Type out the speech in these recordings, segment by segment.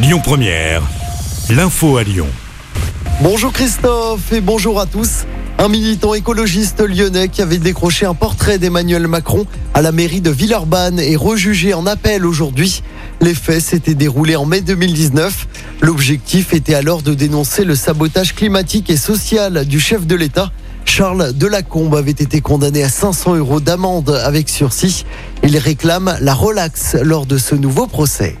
Lyon Première, l'info à Lyon. Bonjour Christophe et bonjour à tous. Un militant écologiste lyonnais qui avait décroché un portrait d'Emmanuel Macron à la mairie de Villeurbanne est rejugé en appel aujourd'hui. Les faits s'étaient déroulés en mai 2019. L'objectif était alors de dénoncer le sabotage climatique et social du chef de l'État. Charles Delacombe avait été condamné à 500 euros d'amende avec sursis. Il réclame la relaxe lors de ce nouveau procès.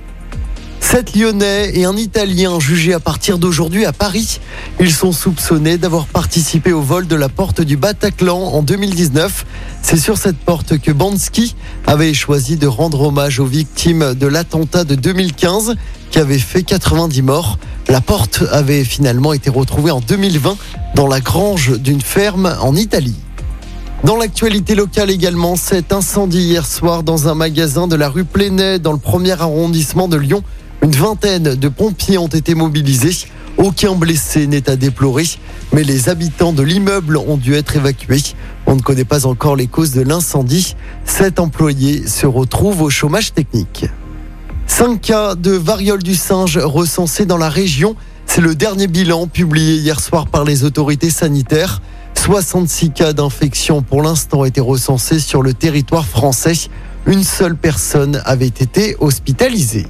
Sept Lyonnais et un Italien jugés à partir d'aujourd'hui à Paris. Ils sont soupçonnés d'avoir participé au vol de la porte du Bataclan en 2019. C'est sur cette porte que Bansky avait choisi de rendre hommage aux victimes de l'attentat de 2015 qui avait fait 90 morts. La porte avait finalement été retrouvée en 2020 dans la grange d'une ferme en Italie. Dans l'actualité locale également, cet incendie hier soir dans un magasin de la rue Plénet dans le premier arrondissement de Lyon. Une vingtaine de pompiers ont été mobilisés. Aucun blessé n'est à déplorer, mais les habitants de l'immeuble ont dû être évacués. On ne connaît pas encore les causes de l'incendie. Sept employés se retrouvent au chômage technique. Cinq cas de variole du singe recensés dans la région. C'est le dernier bilan publié hier soir par les autorités sanitaires. 66 cas d'infection pour l'instant été recensés sur le territoire français. Une seule personne avait été hospitalisée.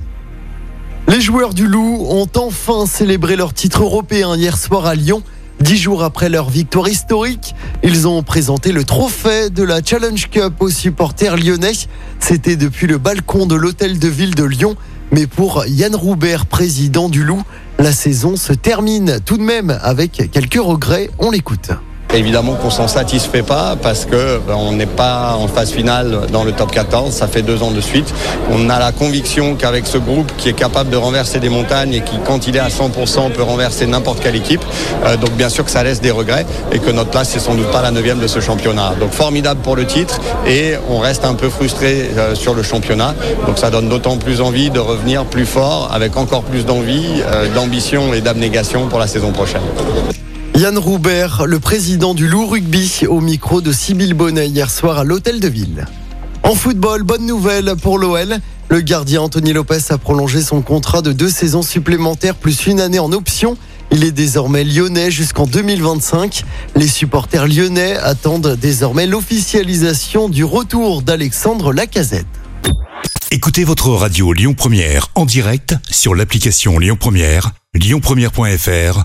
Les joueurs du Loup ont enfin célébré leur titre européen hier soir à Lyon. Dix jours après leur victoire historique, ils ont présenté le trophée de la Challenge Cup aux supporters lyonnais. C'était depuis le balcon de l'hôtel de ville de Lyon. Mais pour Yann Roubert, président du Loup, la saison se termine tout de même avec quelques regrets. On l'écoute. Évidemment qu'on s'en satisfait pas parce que ben, on n'est pas en phase finale dans le top 14, ça fait deux ans de suite. On a la conviction qu'avec ce groupe qui est capable de renverser des montagnes et qui quand il est à 100% peut renverser n'importe quelle équipe, euh, donc bien sûr que ça laisse des regrets et que notre place c'est sans doute pas la neuvième de ce championnat. Donc formidable pour le titre et on reste un peu frustré euh, sur le championnat. Donc ça donne d'autant plus envie de revenir plus fort avec encore plus d'envie, euh, d'ambition et d'abnégation pour la saison prochaine. Yann Roubert, le président du Loup Rugby, au micro de Sybille Bonnet hier soir à l'Hôtel de Ville. En football, bonne nouvelle pour l'OL. Le gardien Anthony Lopez a prolongé son contrat de deux saisons supplémentaires plus une année en option. Il est désormais lyonnais jusqu'en 2025. Les supporters lyonnais attendent désormais l'officialisation du retour d'Alexandre Lacazette. Écoutez votre radio Lyon Première en direct sur l'application Lyon Première, lyonpremière.fr